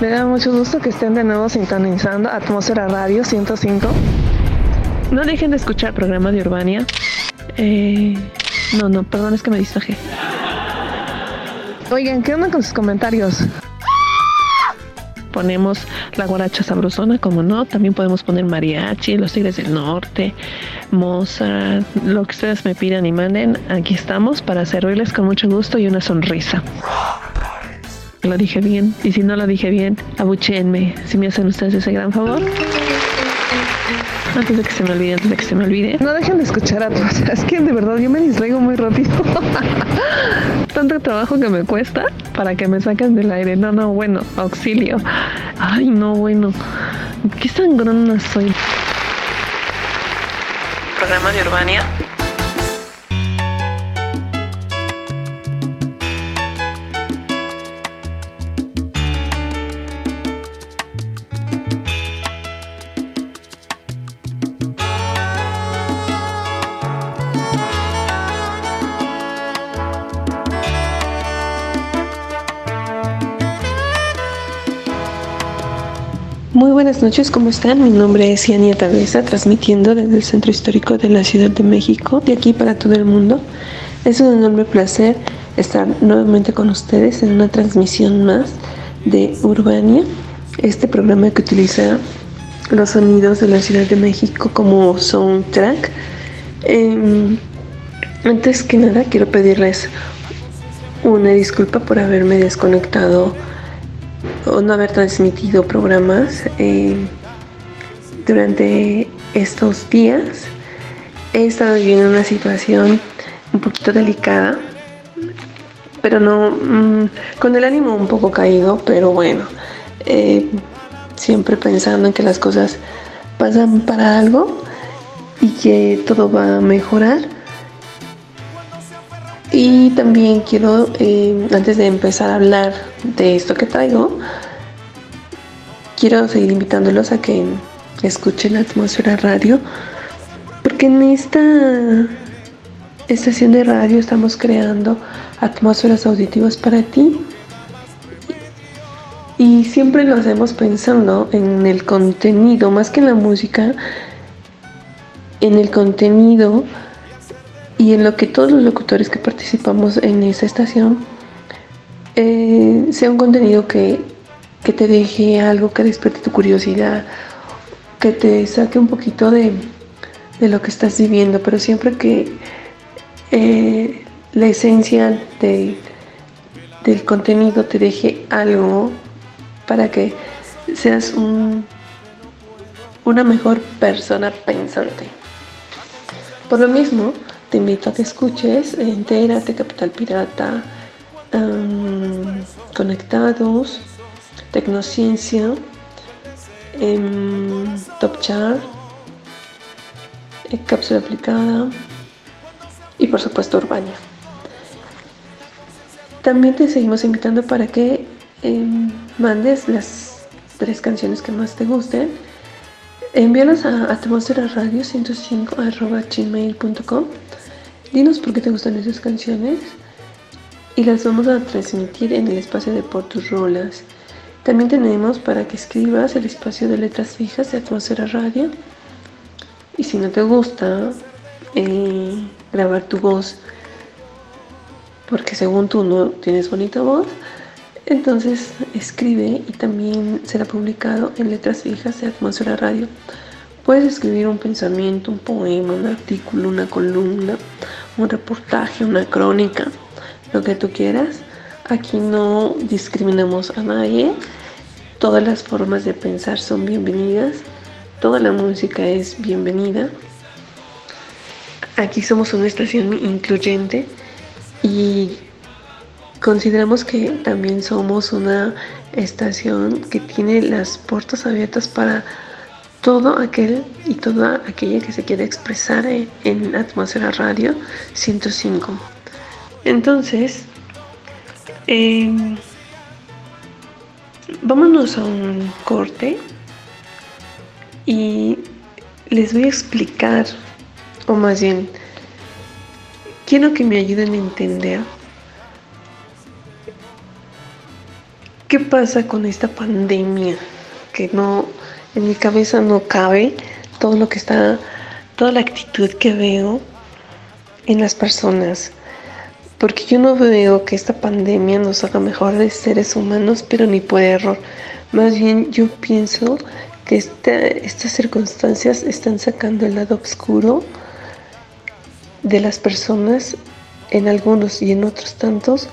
Me da mucho gusto que estén de nuevo sintonizando Atmósfera Radio 105. No dejen de escuchar programa de Urbania. Eh, no, no, perdón, es que me distraje. Oigan, ¿qué onda con sus comentarios? Ponemos la guaracha sabrosona, como no. También podemos poner mariachi, los tigres del norte, Mozart, lo que ustedes me pidan y manden. Aquí estamos para servirles con mucho gusto y una sonrisa. Lo dije bien. Y si no lo dije bien, abucheenme. Si me hacen ustedes ese gran favor. Antes de que se me olvide, antes de que se me olvide. No dejen de escuchar a todos. Es que de verdad yo me distraigo muy rápido. Tanto trabajo que me cuesta para que me saquen del aire. No, no, bueno, auxilio. Ay, no, bueno. Qué sangrona soy. Programa de Urbania. Buenas noches, ¿cómo están? Mi nombre es Yania Tabeza, transmitiendo desde el Centro Histórico de la Ciudad de México, de aquí para todo el mundo. Es un enorme placer estar nuevamente con ustedes en una transmisión más de Urbania, este programa que utiliza los sonidos de la Ciudad de México como soundtrack. Eh, antes que nada, quiero pedirles una disculpa por haberme desconectado no haber transmitido programas eh, durante estos días. He estado viviendo una situación un poquito delicada, pero no mm, con el ánimo un poco caído, pero bueno, eh, siempre pensando en que las cosas pasan para algo y que todo va a mejorar. Y también quiero, eh, antes de empezar a hablar de esto que traigo, quiero seguir invitándolos a que escuchen la atmósfera radio, porque en esta estación de radio estamos creando atmósferas auditivas para ti. Y siempre lo hacemos pensando en el contenido, más que en la música, en el contenido y en lo que todos los locutores que participamos en esa estación eh, sea un contenido que, que, te deje algo que despierte tu curiosidad, que te saque un poquito de, de lo que estás viviendo, pero siempre que eh, la esencia de, del contenido te deje algo para que seas un, una mejor persona pensante. Por lo mismo, te invito a que escuches Entérate, Capital Pirata, um, Conectados, Tecnociencia, um, Top Chart, Cápsula Aplicada y por supuesto Urbania. También te seguimos invitando para que eh, mandes las tres canciones que más te gusten. Envíalas a atmósfera radio 105 gmail.com Dinos por qué te gustan esas canciones y las vamos a transmitir en el espacio de Por tus Rolas. También tenemos para que escribas el espacio de letras fijas de Atmósfera Radio. Y si no te gusta eh, grabar tu voz, porque según tú no tienes bonita voz, entonces escribe y también será publicado en letras fijas de Atmósfera Radio. Puedes escribir un pensamiento, un poema, un artículo, una columna, un reportaje, una crónica, lo que tú quieras. Aquí no discriminamos a nadie. Todas las formas de pensar son bienvenidas. Toda la música es bienvenida. Aquí somos una estación incluyente y consideramos que también somos una estación que tiene las puertas abiertas para todo aquel y toda aquella que se quiera expresar en, Atmósfera Radio 105. Entonces, em, vámonos a un corte y les voy a explicar, o más bien, quiero que me ayuden a entender ¿Qué pasa con esta pandemia? Que no, en mi cabeza no cabe todo lo que está, toda la actitud que veo en las personas. Porque yo no veo que esta pandemia nos haga mejores seres humanos, pero ni por error. Más bien yo pienso que estas circunstancias están sacando el lado oscuro de las personas en algunos y en otros tantos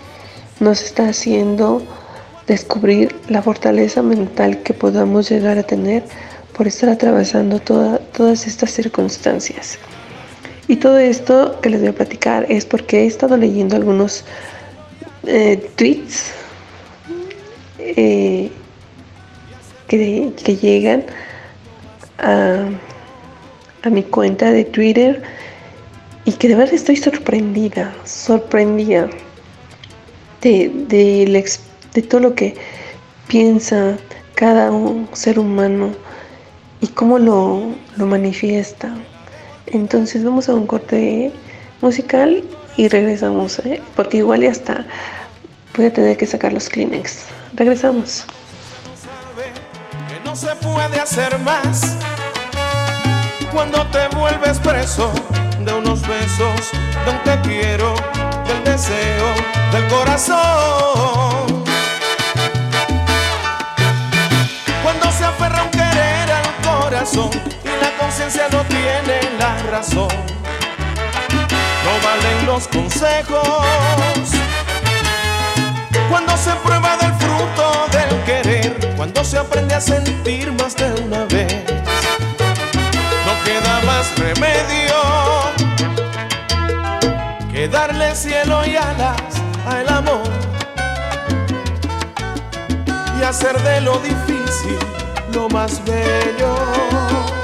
nos está haciendo descubrir la fortaleza mental que podamos llegar a tener por estar atravesando todas estas circunstancias. Y todo esto que les voy a platicar es porque he estado leyendo algunos eh, tweets eh, que, llegan a, a mi cuenta de Twitter y que de verdad estoy sorprendida, sorprendida de, de, todo lo que piensa cada ser humano y cómo lo, manifiesta. Entonces vamos a un corte musical y regresamos, ¿eh? porque igual ya está. Voy a tener que sacar los Kleenex. Regresamos. no se puede hacer más cuando te vuelves preso de unos besos, de un te quiero, del deseo, del corazón. Y la conciencia no tiene la razón, no valen los consejos. Cuando se prueba del fruto del querer, cuando se aprende a sentir más de una vez, no queda más remedio darle cielo y alas al amor y hacer de lo difícil lo más bello.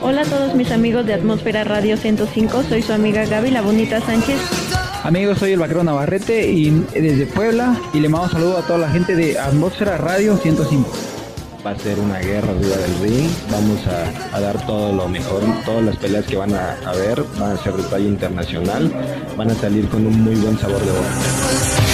Hola a todos mis amigos de Atmósfera Radio 105, soy su amiga Gaby La Bonita Sánchez. Amigos, soy el vaquero Navarrete y desde Puebla y le mando un saludo a toda la gente de Atmósfera Radio 105. Va a ser una guerra arriba del ring, vamos a, dar todo lo mejor, todas las peleas que van a, ver van a ser de talla internacional, van a salir con un muy buen sabor de boca.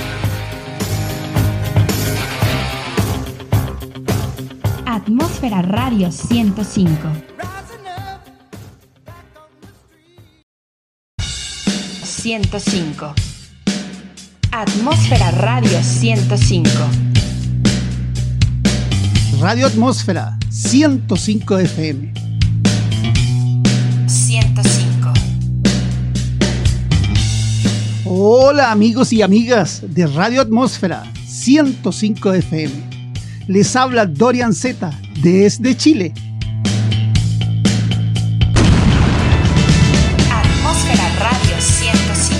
Atmósfera Radio 105. 105. Atmósfera Radio 105. Radio Atmósfera 105 FM. 105. Hola amigos y amigas de Radio Atmósfera 105 FM. Les habla Dorian Z desde Chile. Atmósfera Radio 105.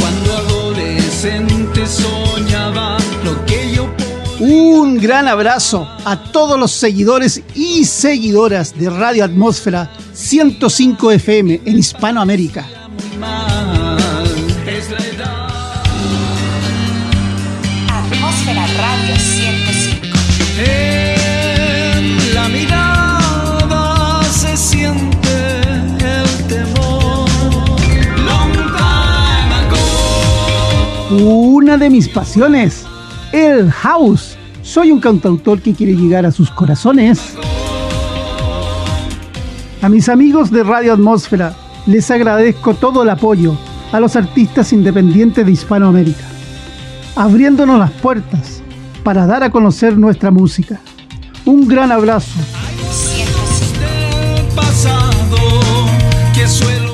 Cuando adolescente soñaba lo que yo un gran abrazo a todos los seguidores y seguidoras de Radio Atmósfera 105 FM en Hispanoamérica. Una de mis pasiones el House. Soy un cantautor que quiere llegar a sus corazones. A mis amigos de Radio Atmósfera les agradezco todo el apoyo a los artistas independientes de Hispanoamérica, abriéndonos las puertas para dar a conocer nuestra música. Un gran abrazo.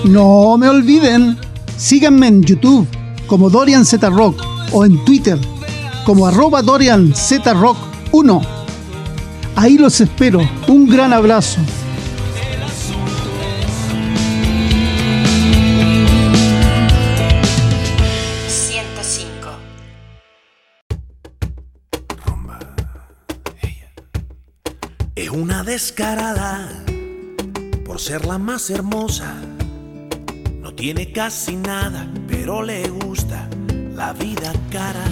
No me olviden, síganme en YouTube como Dorian Z Rock o en Twitter como arroba Dorian Z Rock 1. Ahí los espero. Un gran abrazo. Es una descarada por ser la más hermosa. No tiene casi nada, pero le gusta la vida cara.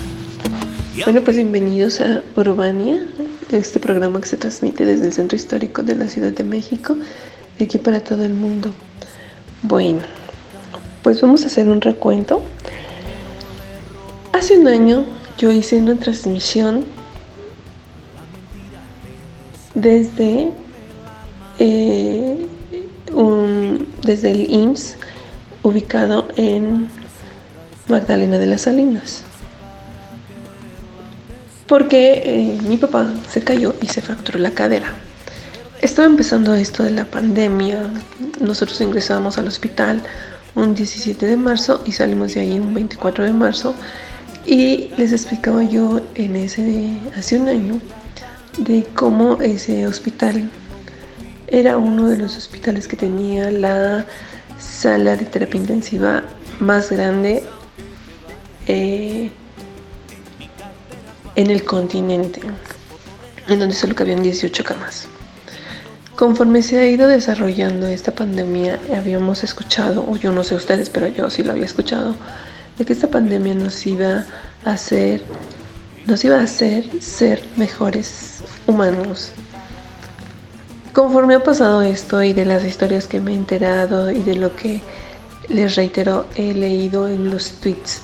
Bueno, pues bienvenidos a Urbania, este programa que se transmite desde el Centro Histórico de la Ciudad de México, aquí para todo el mundo. Bueno, pues vamos a hacer un recuento. Hace un año yo hice una transmisión desde, eh, un, desde el IMSS ubicado en Magdalena de las Salinas. Porque eh, mi papá se cayó y se fracturó la cadera. Estaba empezando esto de la pandemia, nosotros ingresamos al hospital un 17 de marzo y salimos de ahí un 24 de marzo. Y les explicaba yo en ese hace un año de cómo ese hospital era uno de los hospitales que tenía la sala de terapia intensiva más grande eh, en el continente, en donde solo cabían 18 camas. Conforme se ha ido desarrollando esta pandemia, habíamos escuchado, o yo no sé ustedes, pero yo sí lo había escuchado, de que esta pandemia nos iba a hacer, nos iba a hacer ser mejores humanos. Conforme ha pasado esto y de las historias que me he enterado y de lo que les reitero he leído en los tweets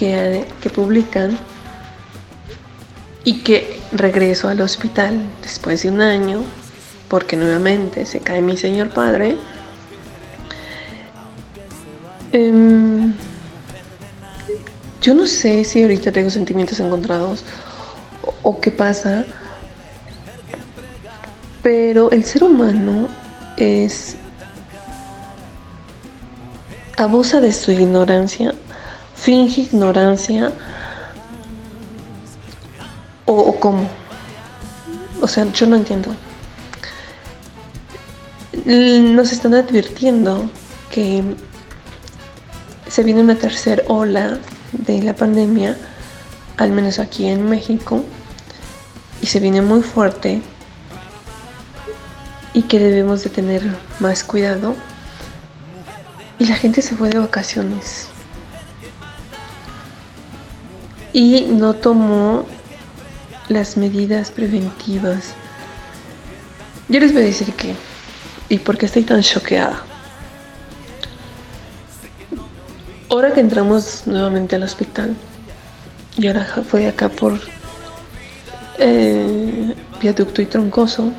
que, publican, y que regreso al hospital después de un año porque nuevamente se cae mi señor padre. Em, yo no sé si ahorita tengo sentimientos encontrados o, qué pasa, pero el ser humano es abusa de su ignorancia finge ignorancia o, cómo. O sea, yo no entiendo. Nos están advirtiendo que se viene una tercera ola de la pandemia, al menos aquí en México, y se viene muy fuerte y que debemos de tener más cuidado. Y la gente se fue de vacaciones y no tomó las medidas preventivas. Yo les voy a decir que, y por qué estoy tan choqueada. Ahora que entramos nuevamente al hospital, y ahora fue acá por eh, viaducto y troncoso,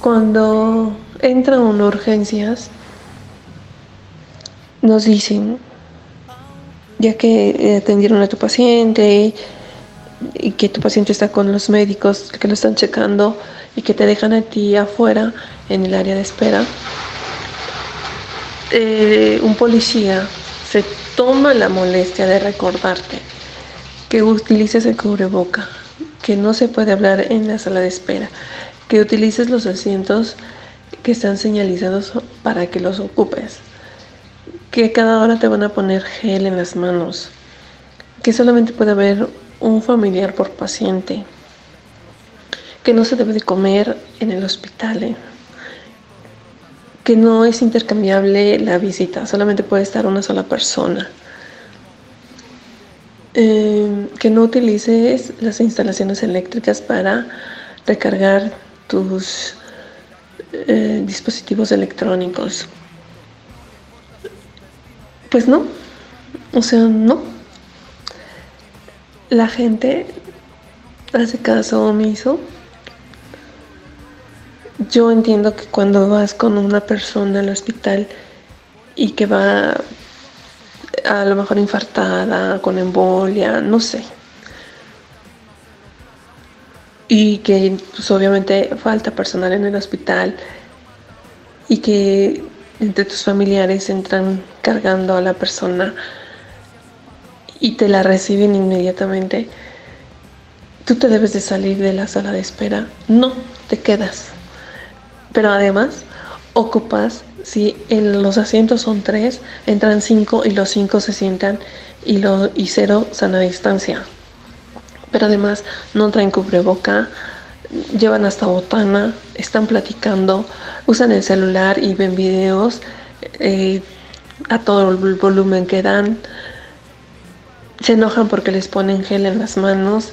cuando entran a urgencias, nos dicen, ya que eh, atendieron a tu paciente y que tu paciente está con los médicos que lo están checando y que te dejan a ti afuera en el área de espera, eh, un policía se toma la molestia de recordarte que utilices el cubreboca, que no se puede hablar en la sala de espera, que utilices los asientos que están señalizados para que los ocupes, que cada hora te van a poner gel en las manos, que solamente puede haber un familiar por paciente, que no se debe de comer en el hospital, ¿eh? que no es intercambiable la visita, solamente puede estar una sola persona. Eh, que no utilices las instalaciones eléctricas para recargar tus eh, dispositivos electrónicos. Pues no, o sea, no. La gente hace caso omiso. Yo entiendo que cuando vas con una persona al hospital y que va a lo mejor infartada, con embolia, no sé. Y que pues obviamente falta personal en el hospital y que entre tus familiares entran cargando a la persona y te la reciben inmediatamente, tú te debes de salir de la sala de espera. No, te quedas. Pero además, ocupas, si en los asientos son tres, entran cinco y los cinco se sientan y, lo, y cero sana distancia. Pero además no traen cubreboca, llevan hasta botana, están platicando, usan el celular y ven videos eh, a todo el volumen que dan. Se enojan porque les ponen gel en las manos,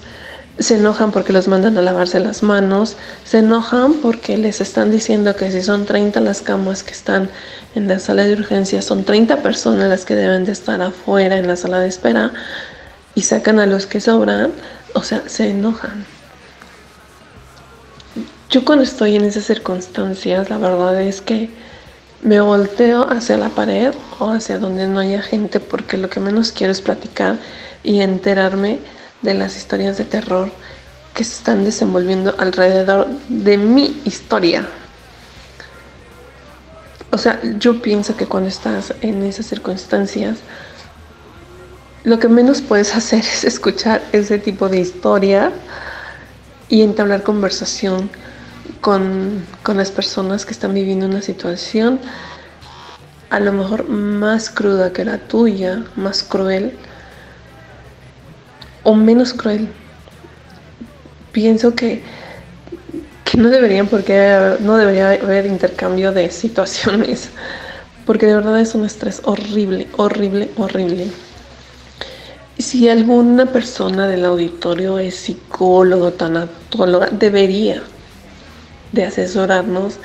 se enojan porque los mandan a lavarse las manos, se enojan porque les están diciendo que si son 30 las camas que están en la sala de urgencias, son 30 personas las que deben de estar afuera en la sala de espera y sacan a los que sobran, o sea, se enojan. Yo cuando estoy en esas circunstancias, la verdad es que me volteo hacia la pared o hacia donde no haya gente porque lo que menos quiero es platicar y enterarme de las historias de terror que se están desenvolviendo alrededor de mi historia. O sea, yo pienso que cuando estás en esas circunstancias, lo que menos puedes hacer es escuchar ese tipo de historia y entablar conversación con, con las personas que están viviendo una situación a lo mejor más cruda que la tuya, más cruel o menos cruel. Pienso que, que no deberían porque no debería haber intercambio de situaciones, porque de verdad es un estrés horrible, horrible, horrible. Si alguna persona del auditorio es psicólogo, tanatóloga, debería de asesorarnos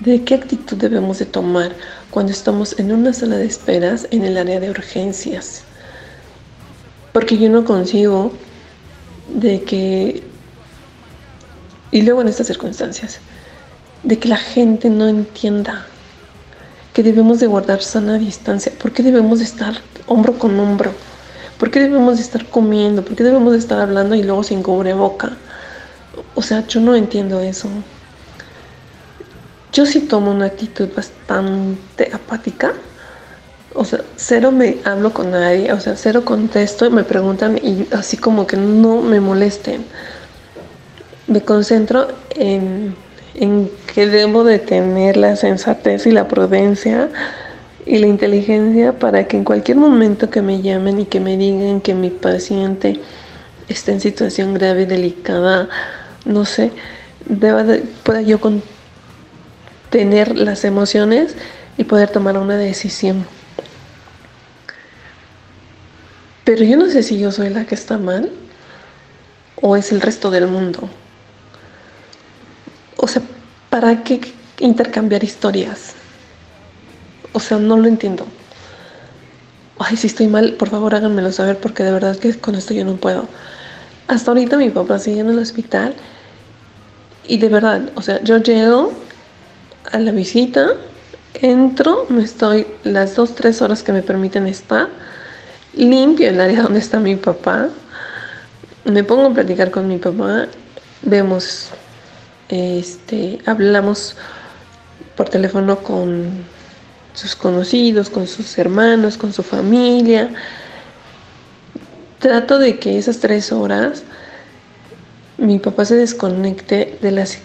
de qué actitud debemos de tomar cuando estamos en una sala de esperas en el área de urgencias. Porque yo no consigo de que, y luego en estas circunstancias, de que la gente no entienda que debemos de guardar sana distancia, por qué debemos de estar hombro con hombro, por qué debemos de estar comiendo, por qué debemos de estar hablando y luego sin cubreboca. O sea, yo no entiendo eso. Yo sí tomo una actitud bastante apática. O sea, cero me hablo con nadie, o sea, cero contesto, me preguntan y así como que no me molesten. Me concentro en, en que debo de tener la sensatez y la prudencia y la inteligencia para que en cualquier momento que me llamen y que me digan que mi paciente está en situación grave, delicada, no sé, deba de- pueda yo contener las emociones y poder tomar una decisión. Pero yo no sé si yo soy la que está mal o es el resto del mundo. O sea, ¿para qué intercambiar historias? O sea, no lo entiendo. Ay, si estoy mal, por favor háganmelo saber porque de verdad que con esto yo no puedo. Hasta ahorita mi papá sigue en el hospital y de verdad, o sea, yo llego a la visita, entro, me estoy las dos, tres horas que me permiten estar, limpio el área donde está mi papá, me pongo a platicar con mi papá, vemos, este, hablamos por teléfono con sus conocidos, con sus hermanos, con su familia. Trato de que esas tres horas mi papá se desconecte de las,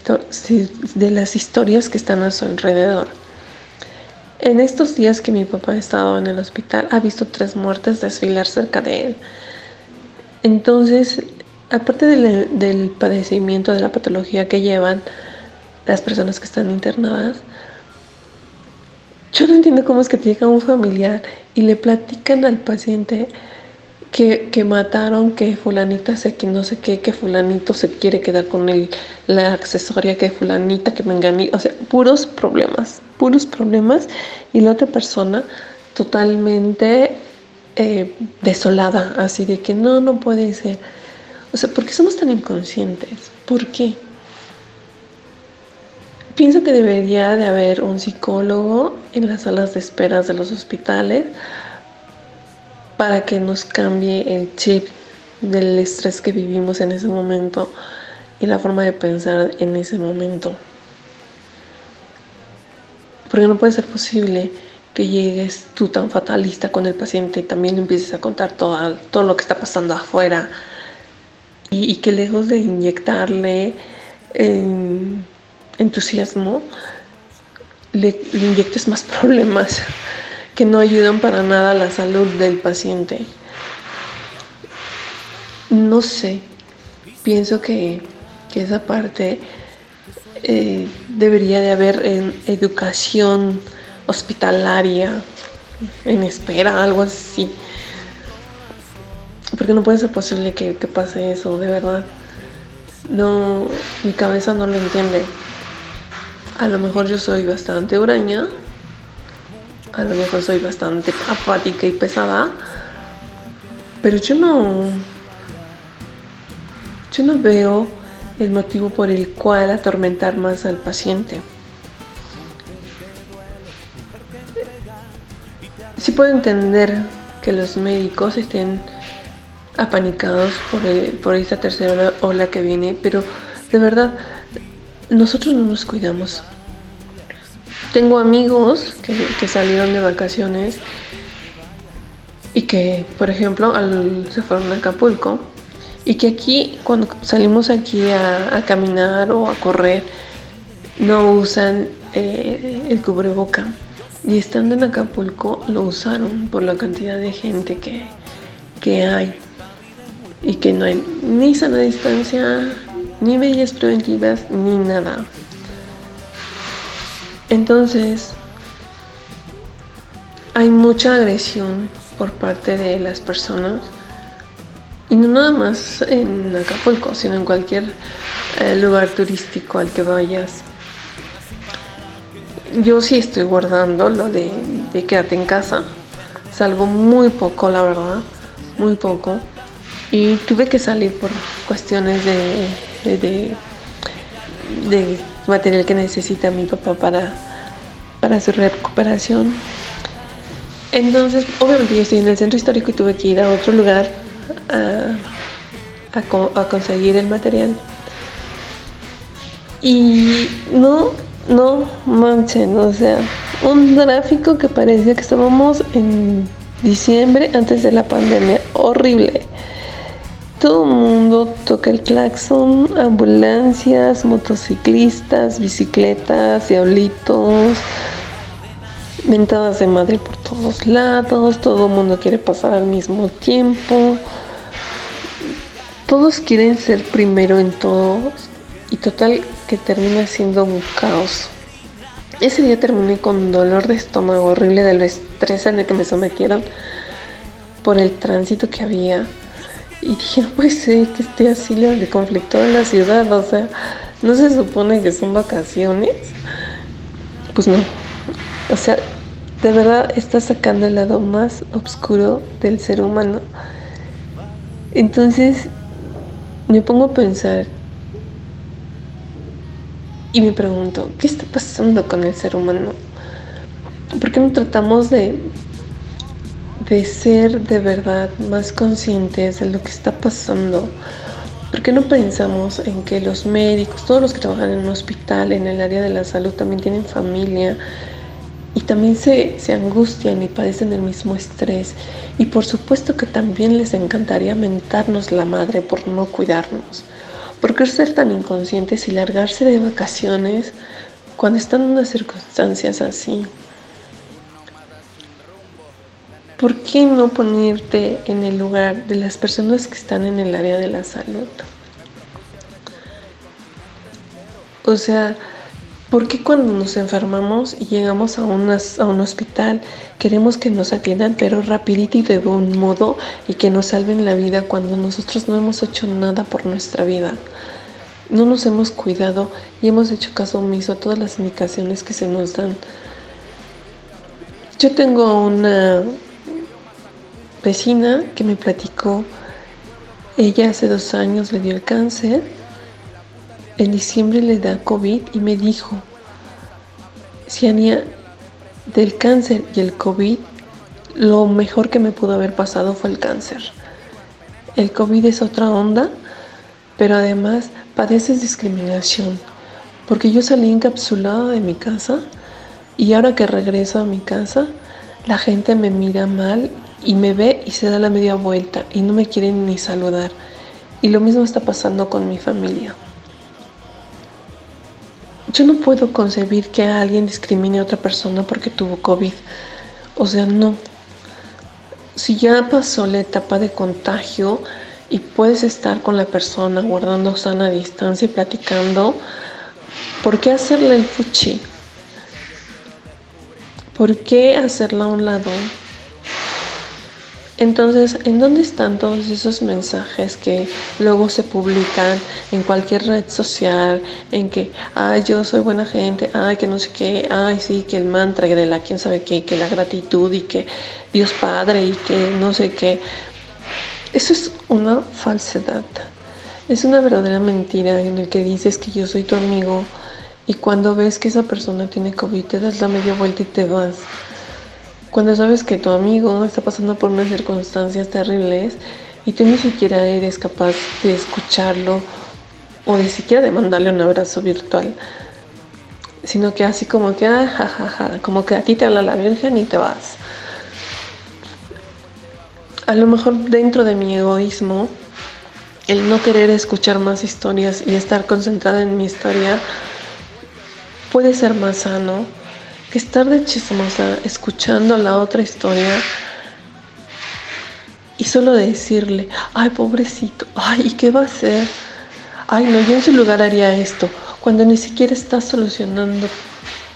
de las historias que están a su alrededor. En estos días que mi papá ha estado en el hospital, ha visto tres muertes desfilar cerca de él. Entonces, aparte del, del padecimiento, de la patología que llevan las personas que están internadas, yo no entiendo cómo es que llega un familiar y le platican al paciente que, que mataron, que fulanita se que no sé qué, que fulanito se quiere quedar con el, la accesoria, que fulanita, que menganita, o sea, puros problemas, puros problemas y la otra persona totalmente eh, desolada, así de que no, no puede ser. O sea, ¿por qué somos tan inconscientes? ¿Por qué? Pienso que debería de haber un psicólogo en las salas de esperas de los hospitales para que nos cambie el chip del estrés que vivimos en ese momento y la forma de pensar en ese momento. Porque no puede ser posible que llegues tú tan fatalista con el paciente y también empieces a contar todo, todo lo que está pasando afuera y, que lejos de inyectarle eh, entusiasmo, le inyectes más problemas que no ayudan para nada a la salud del paciente. No sé, pienso que, que esa parte eh, debería de haber en educación hospitalaria, en espera, algo así. Porque no puede ser posible que, que pase eso, de verdad. No, mi cabeza no lo entiende. A lo mejor yo soy bastante huraña, a lo mejor soy bastante apática y pesada, pero yo no, yo no veo el motivo por el cual atormentar más al paciente. Sí puedo entender que los médicos estén apanicados por, por esta tercera ola que viene, pero de verdad, nosotros no nos cuidamos. Tengo amigos que, que salieron de vacaciones y que, por ejemplo, se fueron a Acapulco y que aquí, cuando salimos aquí a, a caminar o a correr, no usan eh, el cubreboca. Y estando en Acapulco lo usaron por la cantidad de gente que, que hay y que no hay ni sana distancia, ni medidas preventivas, ni nada. Entonces, hay mucha agresión por parte de las personas y no nada más en Acapulco, sino en cualquier eh, lugar turístico al que vayas. Yo sí estoy guardando lo de, de quédate en casa. Salgo muy poco, la verdad, muy poco. Y tuve que salir por cuestiones de, de- de material que necesita mi papá para, para su recuperación. Entonces, obviamente yo estoy en el centro histórico y tuve que ir a otro lugar a, a a conseguir el material. Y no, no manchen, o sea, un tráfico que parecía que estábamos en diciembre antes de la pandemia, horrible. Todo el mundo toca el claxon, ambulancias, motociclistas, bicicletas, diablitos, mentadas de madre por todos lados, todo el mundo quiere pasar al mismo tiempo. Todos quieren ser primero en todos y total que termina siendo un caos. Ese día terminé con dolor de estómago horrible del estrés el que me sometieron por el tránsito que había. Y dije, no puede ser que esté así de conflicto en la ciudad, o sea, no se supone que son vacaciones. Pues no. O sea, de verdad está sacando el lado más oscuro del ser humano. Entonces, me pongo a pensar y me pregunto, ¿qué está pasando con el ser humano? ¿Por qué no tratamos de, de ser de verdad más conscientes de lo que está pasando? ¿Por qué no pensamos en que los médicos, todos los que trabajan en un hospital, en el área de la salud, también tienen familia y también se, se angustian y padecen el mismo estrés? Y por supuesto que también les encantaría mentarnos la madre por no cuidarnos. ¿Por qué ser tan inconscientes y largarse de vacaciones cuando están en unas circunstancias así? ¿Por qué no ponerte en el lugar de las personas que están en el área de la salud? O sea, ¿Por qué cuando nos enfermamos y llegamos a, a un hospital queremos que nos atiendan pero rapidito y de buen modo y que nos salven la vida cuando nosotros no hemos hecho nada por nuestra vida? No nos hemos cuidado y hemos hecho caso omiso a todas las indicaciones que se nos dan. Yo tengo una vecina que me platicó, ella hace dos años le dio el cáncer en diciembre le da COVID y me dijo, Ciania, del cáncer y el COVID, lo mejor que me pudo haber pasado fue el cáncer. El COVID es otra onda, pero además padeces discriminación, porque yo salí encapsulada de mi casa y ahora que regreso a mi casa, la gente me mira mal y me ve y se da la media vuelta y no me quieren ni saludar. Y lo mismo está pasando con mi familia. Yo no puedo concebir que alguien discrimine a otra persona porque tuvo COVID. O sea, no. Si ya pasó la etapa de contagio y puedes estar con la persona guardando sana distancia y platicando, ¿por qué hacerle el fuchi? ¿Por qué hacerla a un lado? Entonces, ¿en dónde están todos esos mensajes que luego se publican en cualquier red social? En que, ay, yo soy buena gente, ay, que no sé qué, ay, sí, que el mantra de la quién sabe qué, que la gratitud y que Dios Padre y que no sé qué. Eso es una falsedad. Es una verdadera mentira en el que dices que yo soy tu amigo y cuando ves que esa persona tiene COVID te das la media vuelta y te vas. Cuando sabes que tu amigo está pasando por unas circunstancias terribles y tú ni siquiera eres capaz de escucharlo o ni siquiera de mandarle un abrazo virtual, sino que así como que, ah, como que a ti te habla la Virgen y te vas. A lo mejor dentro de mi egoísmo, el no querer escuchar más historias y estar concentrada en mi historia puede ser más sano que estar de chismosa escuchando la otra historia y solo decirle, ay pobrecito, ay, ¿y qué va a hacer? Ay, no, yo en su lugar haría esto, cuando ni siquiera estás solucionando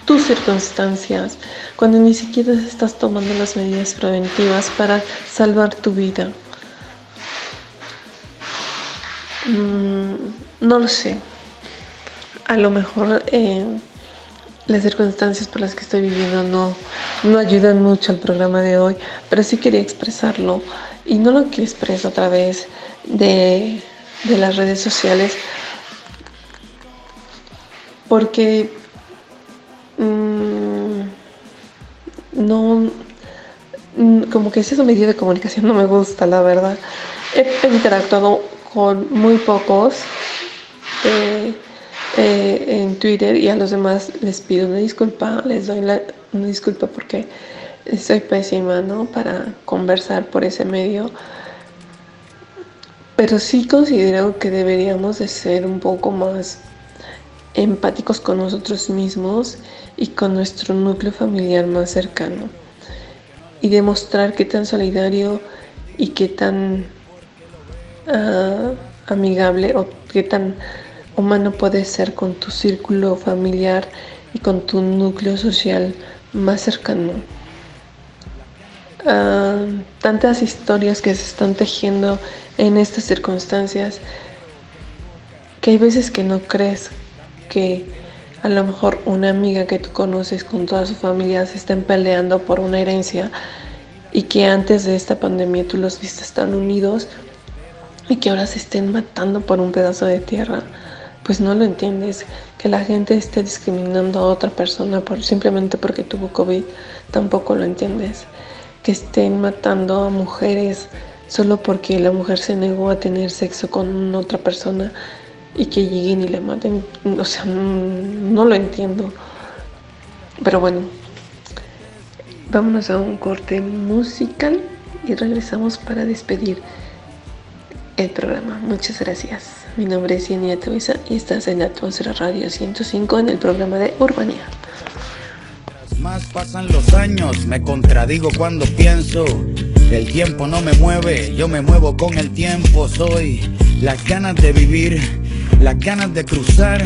tus circunstancias, cuando ni siquiera estás tomando las medidas preventivas para salvar tu vida. Mm, no lo sé. A lo mejor eh, las circunstancias por las que estoy viviendo no, no ayudan mucho al programa de hoy, pero sí quería expresarlo y no lo quiero expresar a través de, de las redes sociales porque mmm, no, mm, como que ese medio de comunicación no me gusta, la verdad. He interactuado con muy pocos. Eh, eh, en Twitter y a los demás les pido una disculpa, les doy una disculpa porque soy pésima, ¿no? Para conversar por ese medio. Pero sí considero que deberíamos de ser un poco más empáticos con nosotros mismos y con nuestro núcleo familiar más cercano. Y demostrar qué tan solidario y qué tan ah, amigable o qué tan humano puedes ser con tu círculo familiar y con tu núcleo social más cercano. Ah, tantas historias que se están tejiendo en estas circunstancias que hay veces que no crees que a lo mejor una amiga que tú conoces con toda su familia se estén peleando por una herencia y que antes de esta pandemia tú los viste tan unidos y que ahora se estén matando por un pedazo de tierra, pues no lo entiendes. Que la gente esté discriminando a otra persona por, simplemente porque tuvo COVID, tampoco lo entiendes. Que estén matando a mujeres solo porque la mujer se negó a tener sexo con otra persona y que lleguen y le maten. O sea, no, lo entiendo. Pero bueno, vámonos a un corte musical y regresamos para despedir el programa. Muchas gracias. Mi nombre es Yenia Tevisa y estás en Atmósfera Radio 105 en el programa de Urbanía. Más pasan los años, me contradigo cuando pienso. El tiempo no me mueve, yo me muevo con el tiempo. Soy las ganas de vivir, las ganas de cruzar,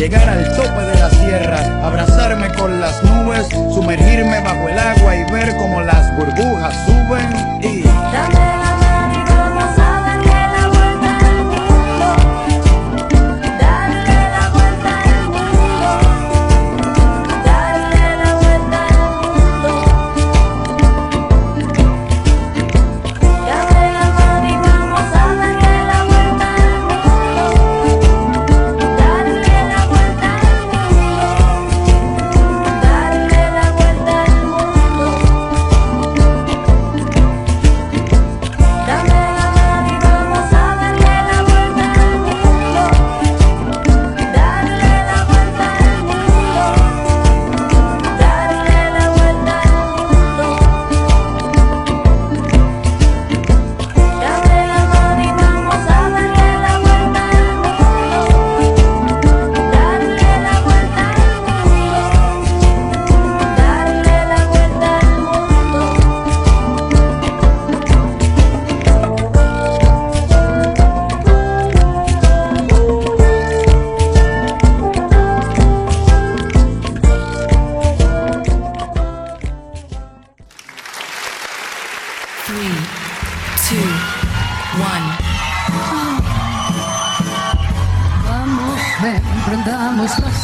Llegar al tope de la sierra, abrazarme con las nubes, sumergirme bajo el agua y ver cómo las burbujas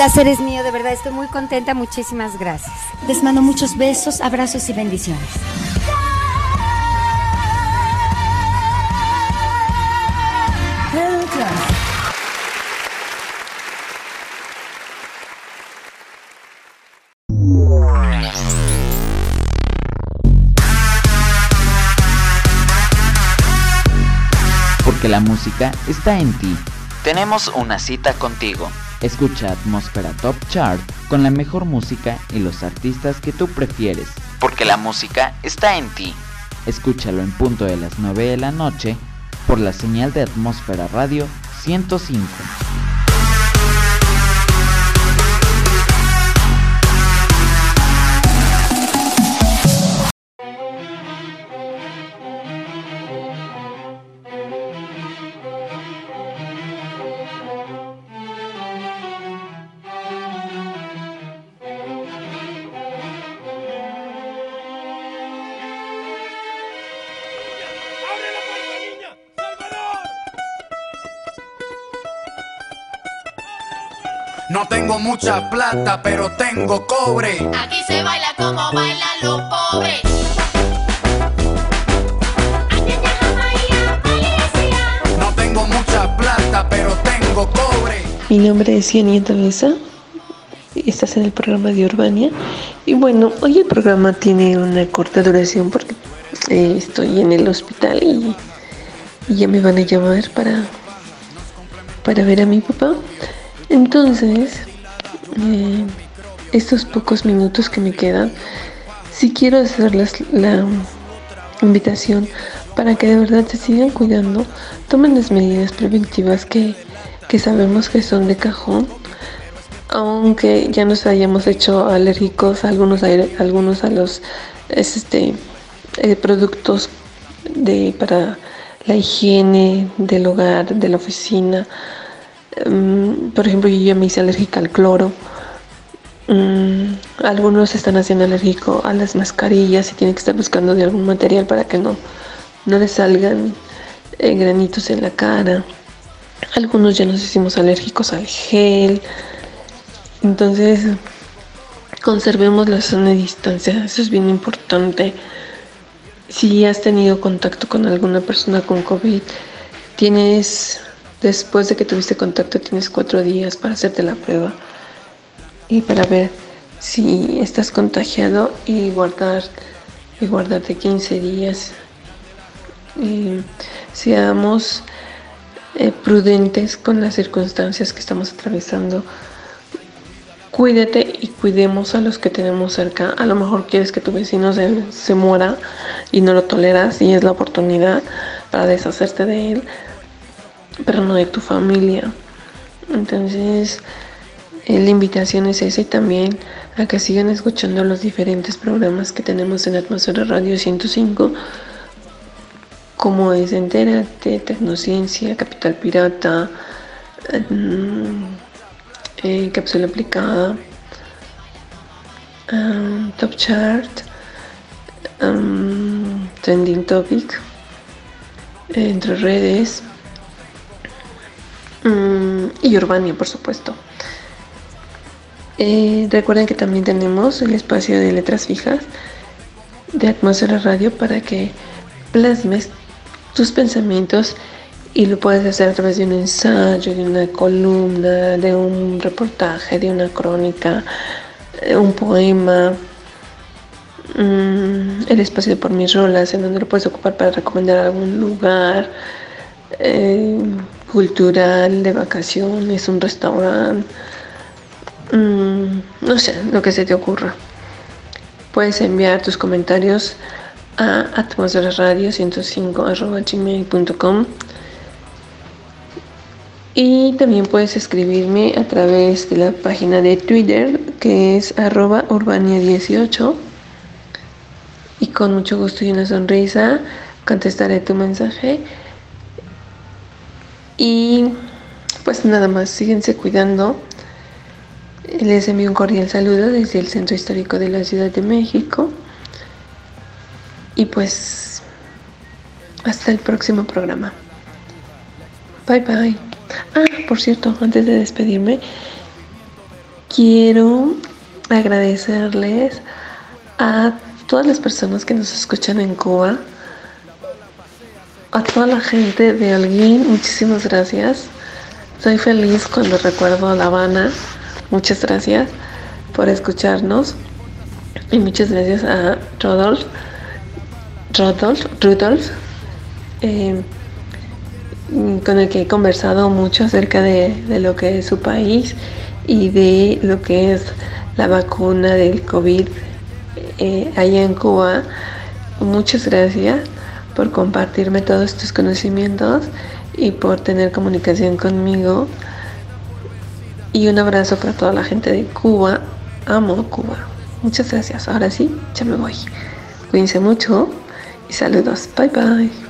Placer es mío, de verdad, estoy muy contenta, muchísimas gracias. Les mando muchos besos, abrazos y bendiciones. Porque la música está en ti. Tenemos una cita contigo. Escucha Atmósfera Top Chart con la mejor música y los artistas que tú prefieres. Porque la música está en ti. Escúchalo en punto de las 9 de la noche por la señal de Atmósfera Radio 105. Mucha plata, pero tengo cobre. Aquí se baila como bailan los pobres. No tengo mucha plata, pero tengo cobre. Mi nombre es Yanni Mesa. Estás en el programa de Urbania. Y bueno, hoy el programa tiene una corta duración porque eh, estoy en el hospital y, y ya me van a llamar para, para ver a mi papá. Entonces, eh, estos pocos minutos que me quedan, si quiero hacerles la invitación para que de verdad se sigan cuidando, tomen las medidas preventivas que, que sabemos que son de cajón, aunque ya nos hayamos hecho alérgicos a algunos, aire- algunos a los este, eh, productos de, para la higiene del hogar, de la oficina. Mm, por ejemplo, yo ya me hice alérgica al cloro. Mm, algunos están haciendo alérgico a las mascarillas y tienen que estar buscando de algún material para que no, no les salgan eh, granitos en la cara. Algunos ya nos hicimos alérgicos al gel. Entonces, conservemos la zona de distancia. Eso es bien importante. Si has tenido contacto con alguna persona con COVID, tienes, después de que tuviste contacto, tienes cuatro días para hacerte la prueba y para ver si estás contagiado y guardar y guardarte 15 días. Y seamos eh, prudentes con las circunstancias que estamos atravesando. Cuídate y cuidemos a los que tenemos cerca. A lo mejor quieres que tu vecino se, se muera y no lo toleras y es la oportunidad para deshacerte de él, pero no de tu familia. Entonces, eh, la invitación es esa y también a que sigan escuchando los diferentes programas que tenemos en Atmósfera Radio 105, como es Entérate, Tecnociencia, Capital Pirata, mm, eh, Cápsula Aplicada, Top Chart, Trending Topic, Entre Redes y Urbania, por supuesto. Eh, recuerden que también tenemos el espacio de letras fijas de Atmósfera Radio para que plasmes tus pensamientos y lo puedes hacer a través de un ensayo, de una columna, de un reportaje, de una crónica, eh, un poema. Mm, el espacio por mis rolas, en donde lo puedes ocupar para recomendar algún lugar eh, cultural, de vacaciones, un restaurante. Mm, no sé, lo que se te ocurra. Puedes enviar tus comentarios a atmosferaradio105.gmail.com y también puedes escribirme a través de la página de Twitter que es arroba urbania18 y con mucho gusto y una sonrisa contestaré tu mensaje y pues nada más, síguense cuidando. Les envío un cordial saludo desde el Centro Histórico de la Ciudad de México. Y pues hasta el próximo programa. Bye bye. Ah, por cierto, antes de despedirme, quiero agradecerles a todas las personas que nos escuchan en Cuba, a toda la gente de Alguín, muchísimas gracias. Soy feliz cuando recuerdo a La Habana. Muchas gracias por escucharnos. Y muchas gracias a Rodolf, Rodolf, Rudolf, eh, con el que he conversado mucho acerca de, de lo que es su país y de lo que es la vacuna del COVID eh, allá en Cuba. Muchas gracias por compartirme todos tus conocimientos y por tener comunicación conmigo. Y un abrazo para toda la gente de Cuba. Amo Cuba. Muchas gracias. Ahora sí, ya me voy. Cuídense mucho y saludos. Bye bye.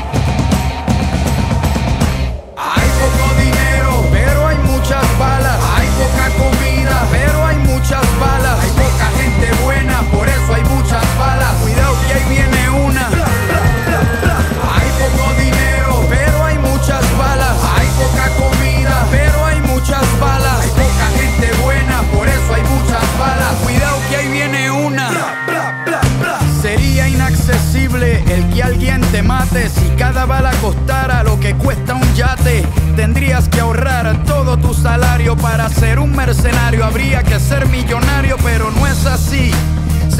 Pero hay muchas balas. Si cada bala costara lo que cuesta un yate. Tendrías que ahorrar todo tu salario para ser un mercenario. Habría que ser millonario, pero no es así.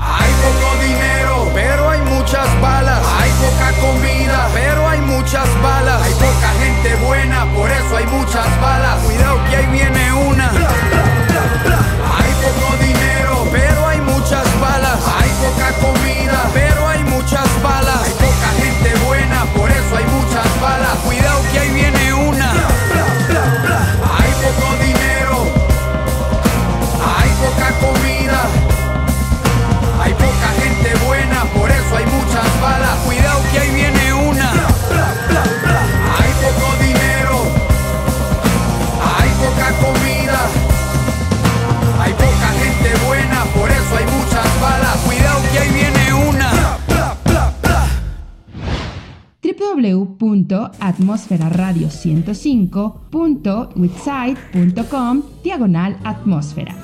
Hay poco dinero, pero hay muchas balas. Hay poca comida, pero hay muchas balas. Hay poca gente buena, por eso hay muchas balas. Cuidado que ahí viene una. Hay poco dinero, pero hay muchas balas. Hay poca comida, www.atmosferaradio105.witsite.com diagonal atmósfera.